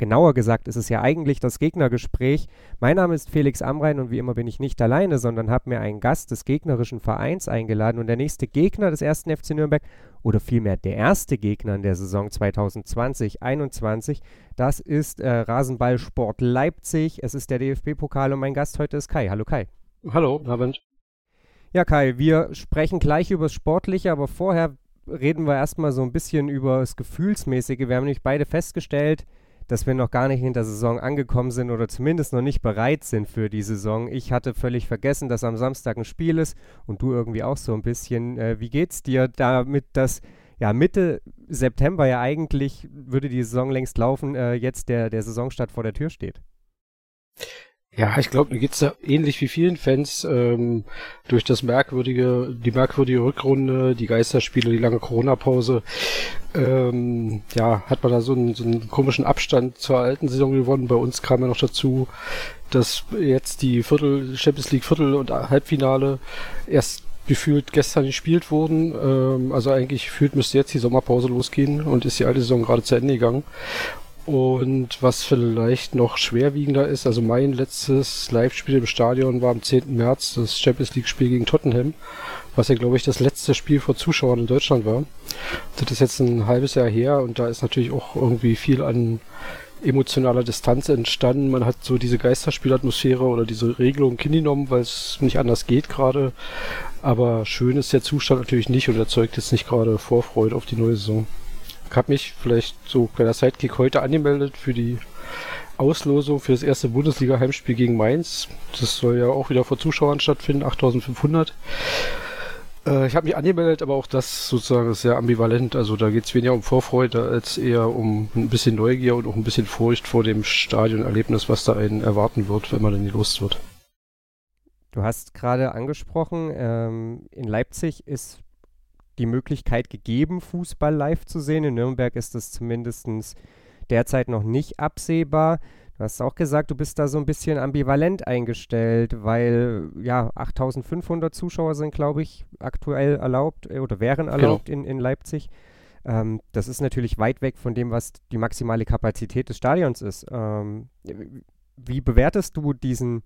genauer gesagt ist es ja eigentlich das Gegnergespräch. Mein Name ist Felix Amrein und wie immer bin ich nicht alleine, sondern habe mir einen Gast des gegnerischen Vereins eingeladen und der nächste Gegner des ersten FC Nürnberg oder vielmehr der erste Gegner in der Saison 2020-21, das ist äh, Rasenballsport Leipzig. Es ist der DFB-Pokal und mein Gast heute ist Kai. Hallo Kai. Hallo, Abend. Ja, Kai, wir sprechen gleich über das Sportliche, aber vorher reden wir erstmal so ein bisschen über das Gefühlsmäßige. Wir haben nämlich beide festgestellt, dass wir noch gar nicht in der Saison angekommen sind oder zumindest noch nicht bereit sind für die Saison. Ich hatte völlig vergessen, dass am Samstag ein Spiel ist und du irgendwie auch so ein bisschen. Äh, wie geht's dir damit, dass ja Mitte September ja eigentlich würde die Saison längst laufen, äh, jetzt der, der Saisonstart vor der Tür steht? Ja, ich glaube, mir geht's da ähnlich wie vielen Fans ähm, durch das merkwürdige, die merkwürdige Rückrunde, die Geisterspiele, die lange Corona-Pause. Ähm, ja, hat man da so einen, so einen komischen Abstand zur alten Saison gewonnen. Bei uns kam ja noch dazu, dass jetzt die Viertel, Champions League Viertel und Halbfinale erst gefühlt gestern gespielt wurden. Ähm, also eigentlich gefühlt müsste jetzt die Sommerpause losgehen und ist die alte Saison gerade zu Ende gegangen. Und was vielleicht noch schwerwiegender ist, also mein letztes Live-Spiel im Stadion war am 10. März, das Champions League-Spiel gegen Tottenham, was ja, glaube ich, das letzte Spiel vor Zuschauern in Deutschland war. Das ist jetzt ein halbes Jahr her und da ist natürlich auch irgendwie viel an emotionaler Distanz entstanden. Man hat so diese Geisterspielatmosphäre oder diese Regelung hingenommen, weil es nicht anders geht gerade. Aber schön ist der Zustand natürlich nicht und erzeugt jetzt nicht gerade Vorfreude auf die neue Saison habe mich vielleicht so kleiner Sidekick heute angemeldet für die Auslosung für das erste Bundesliga-Heimspiel gegen Mainz. Das soll ja auch wieder vor Zuschauern stattfinden, 8500. Äh, ich habe mich angemeldet, aber auch das sozusagen ist sehr ambivalent. Also da geht es weniger um Vorfreude als eher um ein bisschen Neugier und auch ein bisschen Furcht vor dem Stadionerlebnis, was da einen erwarten wird, wenn man dann los wird. Du hast gerade angesprochen, ähm, in Leipzig ist die Möglichkeit gegeben, Fußball live zu sehen. In Nürnberg ist das zumindest derzeit noch nicht absehbar. Du hast auch gesagt, du bist da so ein bisschen ambivalent eingestellt, weil ja 8500 Zuschauer sind, glaube ich, aktuell erlaubt äh, oder wären genau. erlaubt genau. in, in Leipzig. Ähm, das ist natürlich weit weg von dem, was die maximale Kapazität des Stadions ist. Ähm, wie bewertest du diesen,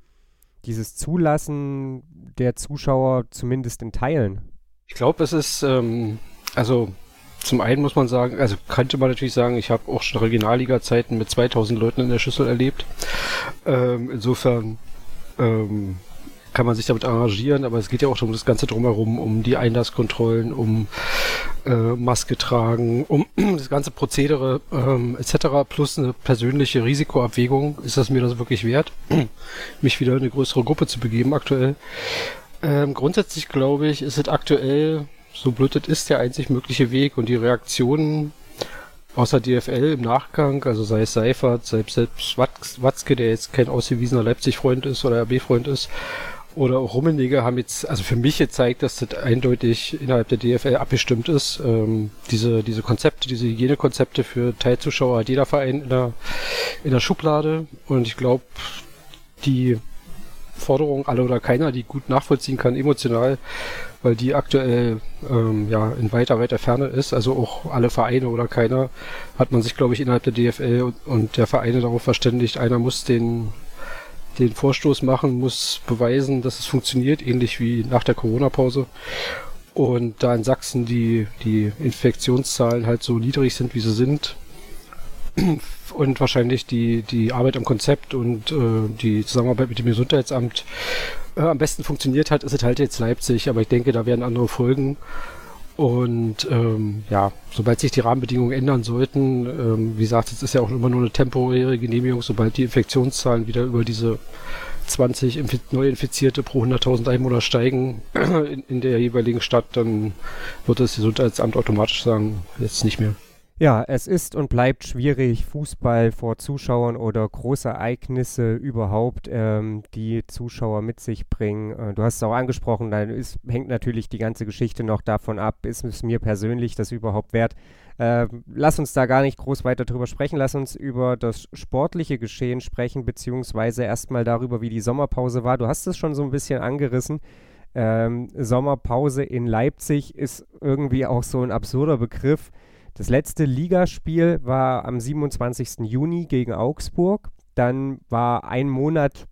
dieses Zulassen der Zuschauer zumindest in Teilen? Ich glaube, es ist, ähm, also zum einen muss man sagen, also könnte man natürlich sagen, ich habe auch schon Regionalliga-Zeiten mit 2000 Leuten in der Schüssel erlebt. Ähm, insofern ähm, kann man sich damit arrangieren, aber es geht ja auch um das Ganze drumherum, um die Einlasskontrollen, um äh, Maske tragen, um das ganze Prozedere ähm, etc. plus eine persönliche Risikoabwägung. Ist das mir das wirklich wert, mich wieder in eine größere Gruppe zu begeben aktuell? Ähm, grundsätzlich glaube ich, ist es aktuell, so blöd es ist, der einzig mögliche Weg und die Reaktionen außer DFL im Nachgang, also sei es Seifert, sei es selbst Watzke, der jetzt kein ausgewiesener Leipzig-Freund ist oder RB-Freund ist, oder auch Rummenigge haben jetzt, also für mich gezeigt, dass das eindeutig innerhalb der DFL abgestimmt ist. Ähm, diese, diese Konzepte, diese Hygienekonzepte für Teilzuschauer hat jeder Verein in der, in der Schublade und ich glaube, die Forderung, alle oder keiner, die gut nachvollziehen kann, emotional, weil die aktuell ähm, ja in weiter, weiter Ferne ist. Also auch alle Vereine oder keiner hat man sich, glaube ich, innerhalb der DFL und, und der Vereine darauf verständigt, einer muss den den Vorstoß machen, muss beweisen, dass es funktioniert, ähnlich wie nach der Corona-Pause. Und da in Sachsen die, die Infektionszahlen halt so niedrig sind, wie sie sind, und wahrscheinlich die, die Arbeit am Konzept und äh, die Zusammenarbeit mit dem Gesundheitsamt äh, am besten funktioniert hat, ist es halt jetzt Leipzig, aber ich denke, da werden andere Folgen. Und ähm, ja, sobald sich die Rahmenbedingungen ändern sollten, ähm, wie gesagt, es ist ja auch immer nur eine temporäre Genehmigung, sobald die Infektionszahlen wieder über diese 20 Infi Neuinfizierte pro 100.000 Einwohner steigen in, in der jeweiligen Stadt, dann wird das Gesundheitsamt automatisch sagen, jetzt nicht mehr. Ja, es ist und bleibt schwierig, Fußball vor Zuschauern oder Großereignisse überhaupt, ähm, die Zuschauer mit sich bringen. Äh, du hast es auch angesprochen, da ist, hängt natürlich die ganze Geschichte noch davon ab, ist es mir persönlich das überhaupt wert. Äh, lass uns da gar nicht groß weiter drüber sprechen, lass uns über das sportliche Geschehen sprechen, beziehungsweise erstmal darüber, wie die Sommerpause war. Du hast es schon so ein bisschen angerissen. Ähm, Sommerpause in Leipzig ist irgendwie auch so ein absurder Begriff das letzte Ligaspiel war am 27. Juni gegen Augsburg. Dann war ein Monat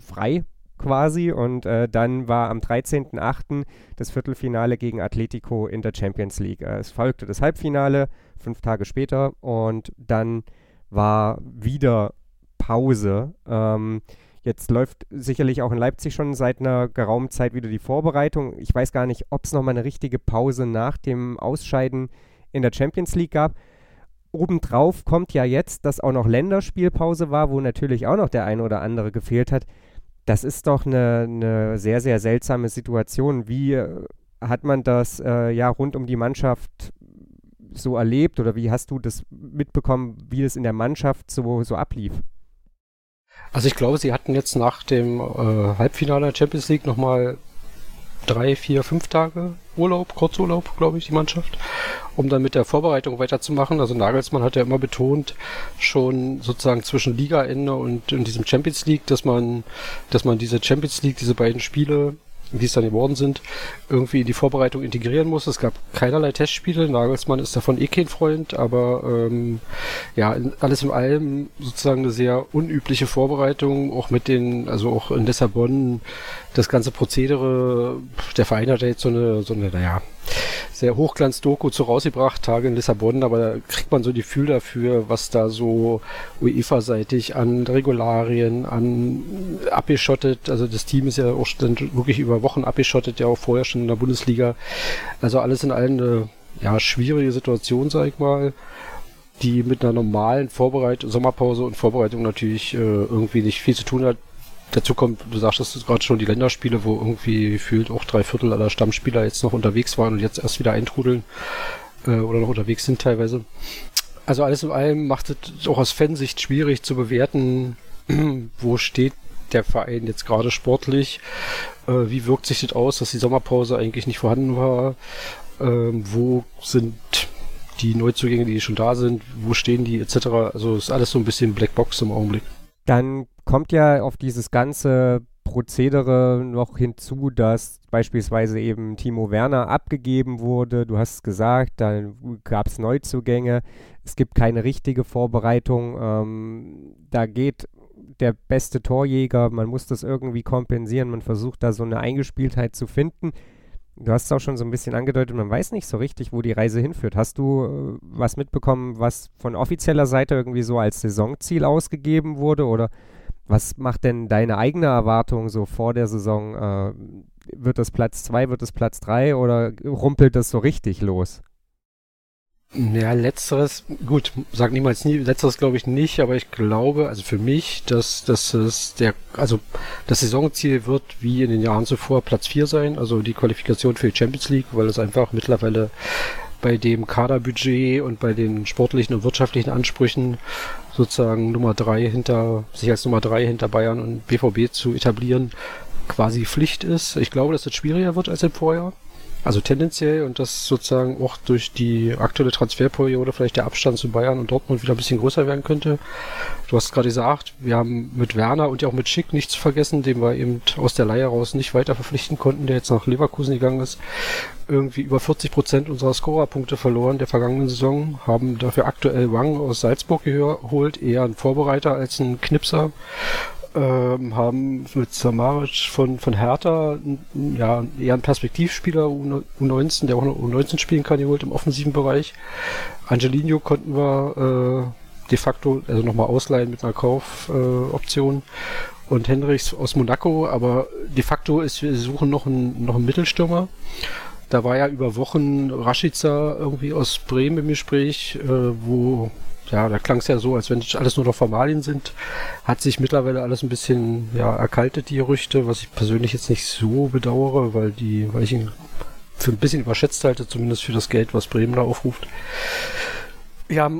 frei quasi und äh, dann war am 13.08. das Viertelfinale gegen Atletico in der Champions League. Äh, es folgte das Halbfinale fünf Tage später und dann war wieder Pause. Ähm, Jetzt läuft sicherlich auch in Leipzig schon seit einer geraumen Zeit wieder die Vorbereitung. Ich weiß gar nicht, ob es nochmal eine richtige Pause nach dem Ausscheiden in der Champions League gab. Obendrauf kommt ja jetzt, dass auch noch Länderspielpause war, wo natürlich auch noch der ein oder andere gefehlt hat. Das ist doch eine, eine sehr, sehr seltsame Situation. Wie äh, hat man das äh, ja rund um die Mannschaft so erlebt oder wie hast du das mitbekommen, wie es in der Mannschaft so, so ablief? Also ich glaube, sie hatten jetzt nach dem äh, Halbfinale der Champions League nochmal drei, vier, fünf Tage Urlaub, Kurzurlaub, glaube ich, die Mannschaft, um dann mit der Vorbereitung weiterzumachen. Also Nagelsmann hat ja immer betont, schon sozusagen zwischen Ligaende und, und diesem Champions League, dass man, dass man diese Champions League, diese beiden Spiele wie es dann geworden sind, irgendwie in die Vorbereitung integrieren muss. Es gab keinerlei Testspiele. Nagelsmann ist davon eh kein Freund, aber ähm, ja, alles in allem sozusagen eine sehr unübliche Vorbereitung, auch mit den, also auch in Lissabon, das ganze Prozedere, der Verein hat ja jetzt so eine, so eine, naja, sehr Hochglanz-Doku zu rausgebracht, Tage in Lissabon, aber da kriegt man so ein Gefühl dafür, was da so UEFA-seitig an Regularien, an abgeschottet, also das Team ist ja auch wirklich über Wochen abgeschottet, ja auch vorher schon in der Bundesliga. Also alles in allem eine ja, schwierige Situation, sag ich mal die mit einer normalen Vorbereitung, Sommerpause und Vorbereitung natürlich äh, irgendwie nicht viel zu tun hat. Dazu kommt, du sagtest gerade schon, die Länderspiele, wo irgendwie gefühlt auch drei Viertel aller Stammspieler jetzt noch unterwegs waren und jetzt erst wieder eintrudeln äh, oder noch unterwegs sind teilweise. Also alles in allem macht es auch aus Fansicht schwierig zu bewerten, wo steht der Verein jetzt gerade sportlich, äh, wie wirkt sich das aus, dass die Sommerpause eigentlich nicht vorhanden war, ähm, wo sind die Neuzugänge, die schon da sind, wo stehen die etc. Also ist alles so ein bisschen Blackbox im Augenblick. Dann kommt ja auf dieses ganze Prozedere noch hinzu, dass beispielsweise eben Timo Werner abgegeben wurde. Du hast es gesagt, dann gab es Neuzugänge. Es gibt keine richtige Vorbereitung. Ähm, da geht der beste Torjäger. Man muss das irgendwie kompensieren. Man versucht da so eine Eingespieltheit zu finden. Du hast es auch schon so ein bisschen angedeutet, man weiß nicht so richtig, wo die Reise hinführt. Hast du äh, was mitbekommen, was von offizieller Seite irgendwie so als Saisonziel ausgegeben wurde? Oder was macht denn deine eigene Erwartung so vor der Saison? Äh, wird das Platz 2, wird es Platz 3 oder rumpelt das so richtig los? Ja, letzteres, gut, sag niemals nie, letzteres glaube ich nicht, aber ich glaube, also für mich, dass, dass es der, also das Saisonziel wird wie in den Jahren zuvor Platz 4 sein, also die Qualifikation für die Champions League, weil es einfach mittlerweile bei dem Kaderbudget und bei den sportlichen und wirtschaftlichen Ansprüchen sozusagen Nummer 3 hinter, sich als Nummer 3 hinter Bayern und BVB zu etablieren, quasi Pflicht ist. Ich glaube, dass es schwieriger wird als im Vorjahr. Also tendenziell und das sozusagen auch durch die aktuelle Transferperiode vielleicht der Abstand zu Bayern und Dortmund wieder ein bisschen größer werden könnte. Du hast gerade gesagt, wir haben mit Werner und ja auch mit Schick nichts vergessen, den wir eben aus der Leihe raus nicht weiter verpflichten konnten, der jetzt nach Leverkusen gegangen ist. Irgendwie über 40 Prozent unserer Scorerpunkte verloren der vergangenen Saison, haben dafür aktuell Wang aus Salzburg geholt, eher ein Vorbereiter als ein Knipser ähm, haben mit Samaric von, von Hertha ja, eher einen Perspektivspieler U19, der auch noch U19 spielen kann, geholt im offensiven Bereich. Angelino konnten wir äh, de facto also nochmal ausleihen mit einer Kaufoption. Äh, und Hendricks aus Monaco, aber de facto ist, wir suchen noch einen, noch einen Mittelstürmer. Da war ja über Wochen Rashica irgendwie aus Bremen im Gespräch, äh, wo ja, da klang es ja so, als wenn alles nur noch Formalien sind. Hat sich mittlerweile alles ein bisschen ja, erkaltet, die Gerüchte, was ich persönlich jetzt nicht so bedauere, weil die, weil ich ihn für ein bisschen überschätzt halte, zumindest für das Geld, was Bremen da aufruft. Ja,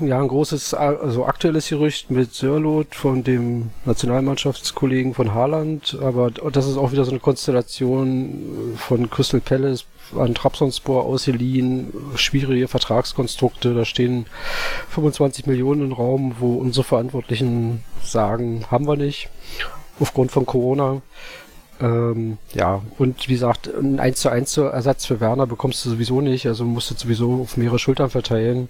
ja, ein großes, also aktuelles Gerücht mit Sörlot von dem Nationalmannschaftskollegen von Haaland, aber das ist auch wieder so eine Konstellation von Crystal Palace an Trabzonspor ausgeliehen, schwierige Vertragskonstrukte, da stehen 25 Millionen im Raum, wo unsere Verantwortlichen sagen, haben wir nicht, aufgrund von Corona. Ähm, ja, und wie gesagt, ein 1 zu 1 Ersatz für Werner bekommst du sowieso nicht, also musst du sowieso auf mehrere Schultern verteilen.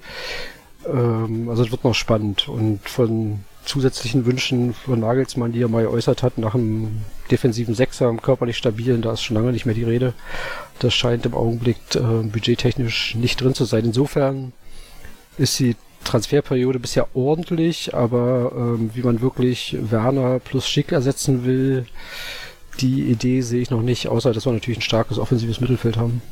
Ähm, also es wird noch spannend und von zusätzlichen Wünschen von Nagelsmann, die er mal geäußert hat, nach einem defensiven Sechser, einem körperlich stabilen, da ist schon lange nicht mehr die Rede. Das scheint im Augenblick äh, budgettechnisch nicht drin zu sein. Insofern ist die Transferperiode bisher ordentlich, aber ähm, wie man wirklich Werner plus Schick ersetzen will, die Idee sehe ich noch nicht, außer dass wir natürlich ein starkes offensives Mittelfeld haben.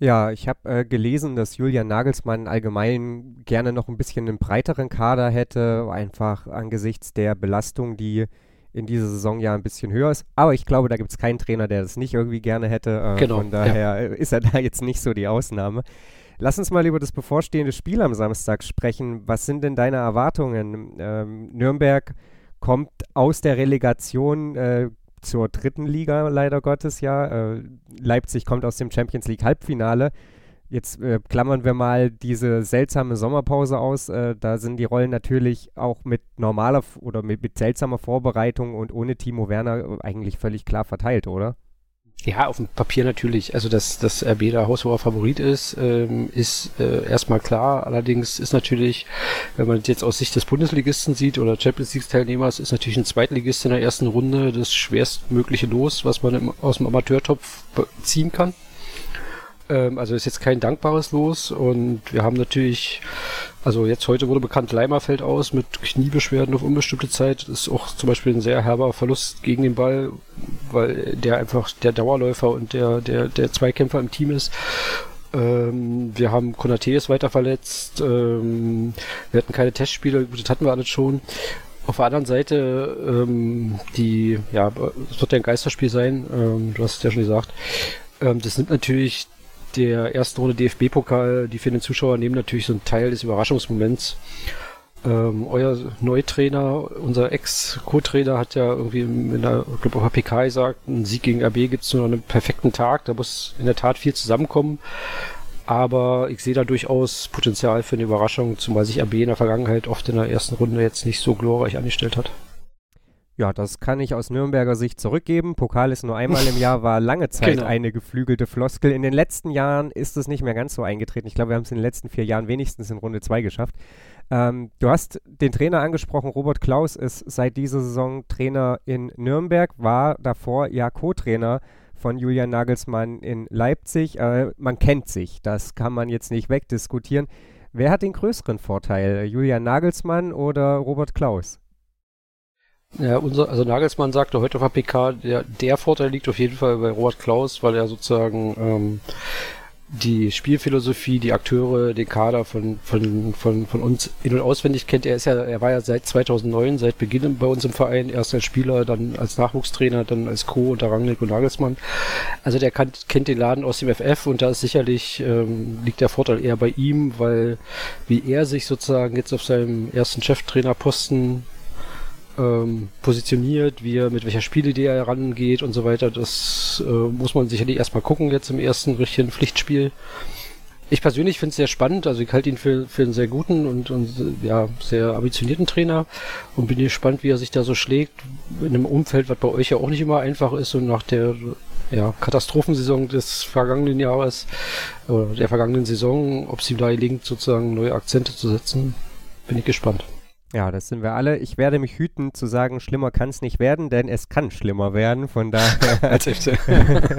Ja, ich habe äh, gelesen, dass Julian Nagelsmann allgemein gerne noch ein bisschen einen breiteren Kader hätte, einfach angesichts der Belastung, die in dieser Saison ja ein bisschen höher ist. Aber ich glaube, da gibt es keinen Trainer, der das nicht irgendwie gerne hätte. Äh, genau, von daher ja. ist er da jetzt nicht so die Ausnahme. Lass uns mal über das bevorstehende Spiel am Samstag sprechen. Was sind denn deine Erwartungen? Ähm, Nürnberg kommt aus der Relegation, äh, zur dritten Liga, leider Gottes, ja. Äh, Leipzig kommt aus dem Champions League Halbfinale. Jetzt äh, klammern wir mal diese seltsame Sommerpause aus. Äh, da sind die Rollen natürlich auch mit normaler oder mit, mit seltsamer Vorbereitung und ohne Timo Werner eigentlich völlig klar verteilt, oder? Ja, auf dem Papier natürlich. Also, dass, dass RB der haushoher Favorit ist, ähm, ist äh, erstmal klar. Allerdings ist natürlich, wenn man jetzt aus Sicht des Bundesligisten sieht oder Champions League-Teilnehmers, ist natürlich ein Zweitligist in der ersten Runde das schwerstmögliche Los, was man im, aus dem Amateurtopf ziehen kann. Ähm, also ist jetzt kein dankbares Los und wir haben natürlich, also jetzt heute wurde bekannt, Leimer fällt aus mit Kniebeschwerden auf unbestimmte Zeit. Das ist auch zum Beispiel ein sehr herber Verlust gegen den Ball, weil der einfach der Dauerläufer und der, der, der Zweikämpfer im Team ist. Ähm, wir haben Konate ist weiter verletzt. Ähm, wir hatten keine Testspiele, das hatten wir alles schon. Auf der anderen Seite, ähm, die, ja, es wird ja ein Geisterspiel sein, ähm, du hast es ja schon gesagt. Ähm, das nimmt natürlich der ersten Runde DFB-Pokal, die für den Zuschauer nehmen natürlich so einen Teil des Überraschungsmoments. Ähm, euer Neutrainer, unser Ex-Co-Trainer hat ja irgendwie in der, ich glaube, auf PK gesagt, ein Sieg gegen RB gibt es nur einen perfekten Tag, da muss in der Tat viel zusammenkommen. Aber ich sehe da durchaus Potenzial für eine Überraschung, zumal sich RB in der Vergangenheit oft in der ersten Runde jetzt nicht so glorreich angestellt hat. Ja, das kann ich aus Nürnberger Sicht zurückgeben. Pokal ist nur einmal im Jahr, war lange Zeit genau. eine geflügelte Floskel. In den letzten Jahren ist es nicht mehr ganz so eingetreten. Ich glaube, wir haben es in den letzten vier Jahren wenigstens in Runde 2 geschafft. Ähm, du hast den Trainer angesprochen. Robert Klaus ist seit dieser Saison Trainer in Nürnberg, war davor ja Co-Trainer von Julian Nagelsmann in Leipzig. Äh, man kennt sich, das kann man jetzt nicht wegdiskutieren. Wer hat den größeren Vorteil, Julian Nagelsmann oder Robert Klaus? Ja, unser, also Nagelsmann sagte heute auf der PK, der, der Vorteil liegt auf jeden Fall bei Robert Klaus, weil er sozusagen ähm, die Spielphilosophie, die Akteure, den Kader von, von, von, von uns in- und auswendig kennt. Er ist ja, er war ja seit 2009, seit Beginn bei uns im Verein, erst als Spieler, dann als Nachwuchstrainer, dann als Co. unter Rangnick und Nagelsmann. Also der kann, kennt den Laden aus dem FF und da ist sicherlich, ähm, liegt der Vorteil eher bei ihm, weil wie er sich sozusagen jetzt auf seinem ersten Cheftrainerposten ähm, positioniert, wie er, mit welcher Spielidee er herangeht und so weiter. Das äh, muss man sicherlich erstmal gucken jetzt im ersten richtigen Pflichtspiel. Ich persönlich finde es sehr spannend, also ich halte ihn für, für einen sehr guten und, und ja, sehr ambitionierten Trainer und bin gespannt, wie er sich da so schlägt in einem Umfeld, was bei euch ja auch nicht immer einfach ist und nach der ja, Katastrophensaison des vergangenen Jahres oder der vergangenen Saison, ob es ihm da gelingt, sozusagen neue Akzente zu setzen, bin ich gespannt. Ja, das sind wir alle. Ich werde mich hüten zu sagen, schlimmer kann es nicht werden, denn es kann schlimmer werden. Von daher.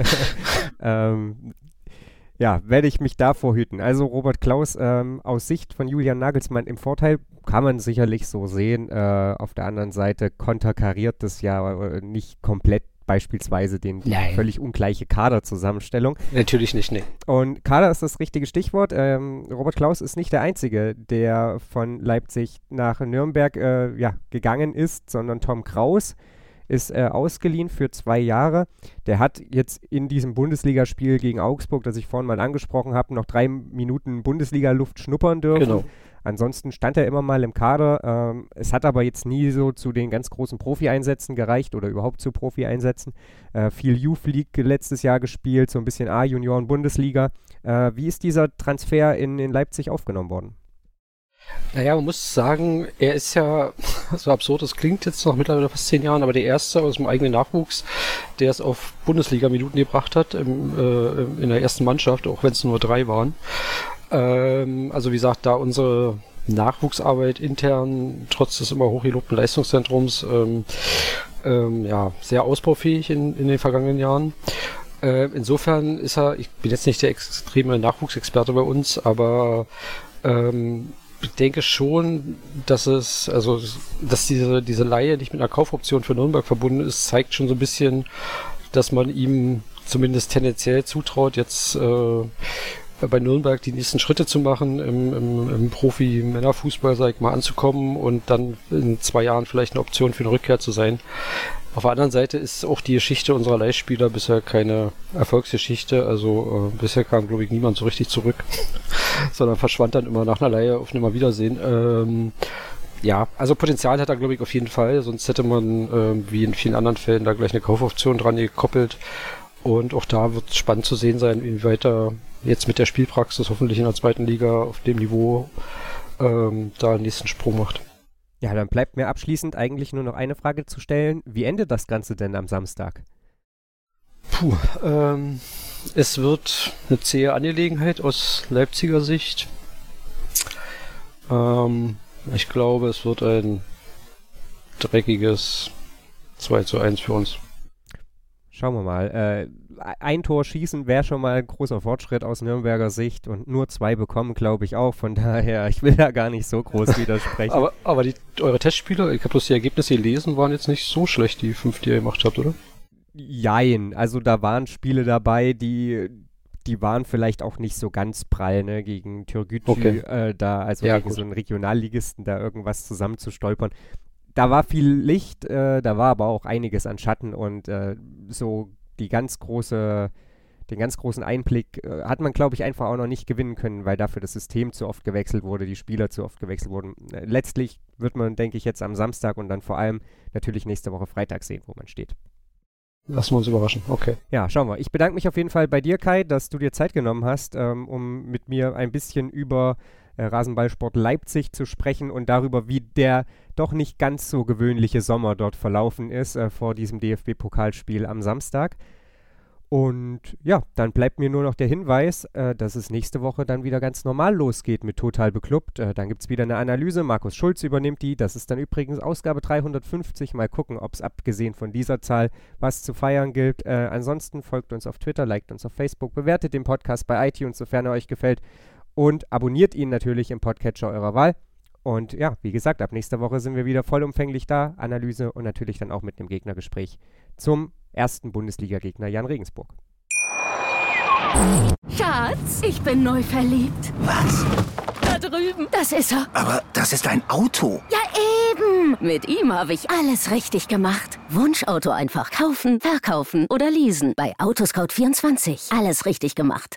Ähm, ja, werde ich mich davor hüten. Also Robert Klaus ähm, aus Sicht von Julian Nagelsmann im Vorteil kann man sicherlich so sehen. Äh, auf der anderen Seite konterkariert das ja äh, nicht komplett beispielsweise den, die Nein. völlig ungleiche Kaderzusammenstellung. Natürlich nicht, nee. Und Kader ist das richtige Stichwort. Ähm, Robert Klaus ist nicht der Einzige, der von Leipzig nach Nürnberg äh, ja, gegangen ist, sondern Tom Kraus ist äh, ausgeliehen für zwei Jahre. Der hat jetzt in diesem Bundesligaspiel gegen Augsburg, das ich vorhin mal angesprochen habe, noch drei Minuten Bundesliga-Luft schnuppern dürfen. Genau. Ansonsten stand er immer mal im Kader. Ähm, es hat aber jetzt nie so zu den ganz großen Profi-Einsätzen gereicht oder überhaupt zu Profi-Einsätzen. Äh, viel Youth League letztes Jahr gespielt, so ein bisschen A-Junioren-Bundesliga. Äh, wie ist dieser Transfer in, in Leipzig aufgenommen worden? Naja, man muss sagen, er ist ja, so absurd das klingt jetzt noch mittlerweile fast zehn Jahren, aber der erste aus dem eigenen Nachwuchs, der es auf Bundesliga-Minuten gebracht hat, im, äh, in der ersten Mannschaft, auch wenn es nur drei waren. Ähm, also wie gesagt, da unsere Nachwuchsarbeit intern, trotz des immer hochgelobten Leistungszentrums, ähm, ähm, ja, sehr ausbaufähig in, in den vergangenen Jahren. Äh, insofern ist er, ich bin jetzt nicht der extreme Nachwuchsexperte bei uns, aber ähm, ich denke schon, dass es, also, dass diese, diese Laie nicht mit einer Kaufoption für Nürnberg verbunden ist, zeigt schon so ein bisschen, dass man ihm zumindest tendenziell zutraut, jetzt äh, bei Nürnberg die nächsten Schritte zu machen, im, im, im Profi-Männerfußball, sag ich mal, anzukommen und dann in zwei Jahren vielleicht eine Option für eine Rückkehr zu sein. Auf der anderen Seite ist auch die Geschichte unserer Leihspieler bisher keine Erfolgsgeschichte. Also äh, bisher kam, glaube ich, niemand so richtig zurück, sondern verschwand dann immer nach einer Leihe auf Nimmer Wiedersehen. Ähm, ja, also Potenzial hat er, glaube ich, auf jeden Fall. Sonst hätte man, äh, wie in vielen anderen Fällen, da gleich eine Kaufoption dran gekoppelt. Und auch da wird es spannend zu sehen sein, inwieweit er jetzt mit der Spielpraxis hoffentlich in der zweiten Liga auf dem Niveau ähm, da einen nächsten Sprung macht. Ja, dann bleibt mir abschließend eigentlich nur noch eine Frage zu stellen. Wie endet das Ganze denn am Samstag? Puh, ähm, es wird eine zähe Angelegenheit aus Leipziger Sicht. Ähm, ich glaube, es wird ein dreckiges 2 zu 1 für uns. Schauen wir mal. Äh, ein Tor schießen wäre schon mal ein großer Fortschritt aus Nürnberger Sicht und nur zwei bekommen, glaube ich auch. Von daher, ich will da gar nicht so groß widersprechen. aber aber die, eure Testspieler, ich habe bloß die Ergebnisse gelesen, waren jetzt nicht so schlecht, die fünf, die ihr gemacht habt, oder? Jein. Also da waren Spiele dabei, die, die waren vielleicht auch nicht so ganz prall, ne, gegen Türgücü okay. äh, da, also ja, gegen gut. so einen Regionalligisten da irgendwas zusammenzustolpern da war viel Licht, äh, da war aber auch einiges an Schatten und äh, so die ganz große, den ganz großen Einblick äh, hat man, glaube ich, einfach auch noch nicht gewinnen können, weil dafür das System zu oft gewechselt wurde, die Spieler zu oft gewechselt wurden. Äh, letztlich wird man, denke ich, jetzt am Samstag und dann vor allem natürlich nächste Woche Freitag sehen, wo man steht. Lassen wir uns überraschen, okay. Ja, schauen wir. Ich bedanke mich auf jeden Fall bei dir, Kai, dass du dir Zeit genommen hast, ähm, um mit mir ein bisschen über äh, Rasenballsport Leipzig zu sprechen und darüber, wie der doch nicht ganz so gewöhnliche Sommer dort verlaufen ist äh, vor diesem DFB-Pokalspiel am Samstag. Und ja, dann bleibt mir nur noch der Hinweis, äh, dass es nächste Woche dann wieder ganz normal losgeht mit Total Beklubbt. Äh, dann gibt es wieder eine Analyse. Markus Schulz übernimmt die. Das ist dann übrigens Ausgabe 350. Mal gucken, ob es abgesehen von dieser Zahl was zu feiern gilt. Äh, ansonsten folgt uns auf Twitter, liked uns auf Facebook, bewertet den Podcast bei iTunes, sofern er euch gefällt und abonniert ihn natürlich im Podcatcher eurer Wahl. Und ja, wie gesagt, ab nächster Woche sind wir wieder vollumfänglich da. Analyse und natürlich dann auch mit dem Gegnergespräch zum ersten Bundesliga-Gegner Jan Regensburg. Schatz, ich bin neu verliebt. Was? Da drüben. Das ist er. Aber das ist ein Auto. Ja, eben. Mit ihm habe ich alles richtig gemacht. Wunschauto einfach kaufen, verkaufen oder leasen. Bei Autoscout24. Alles richtig gemacht.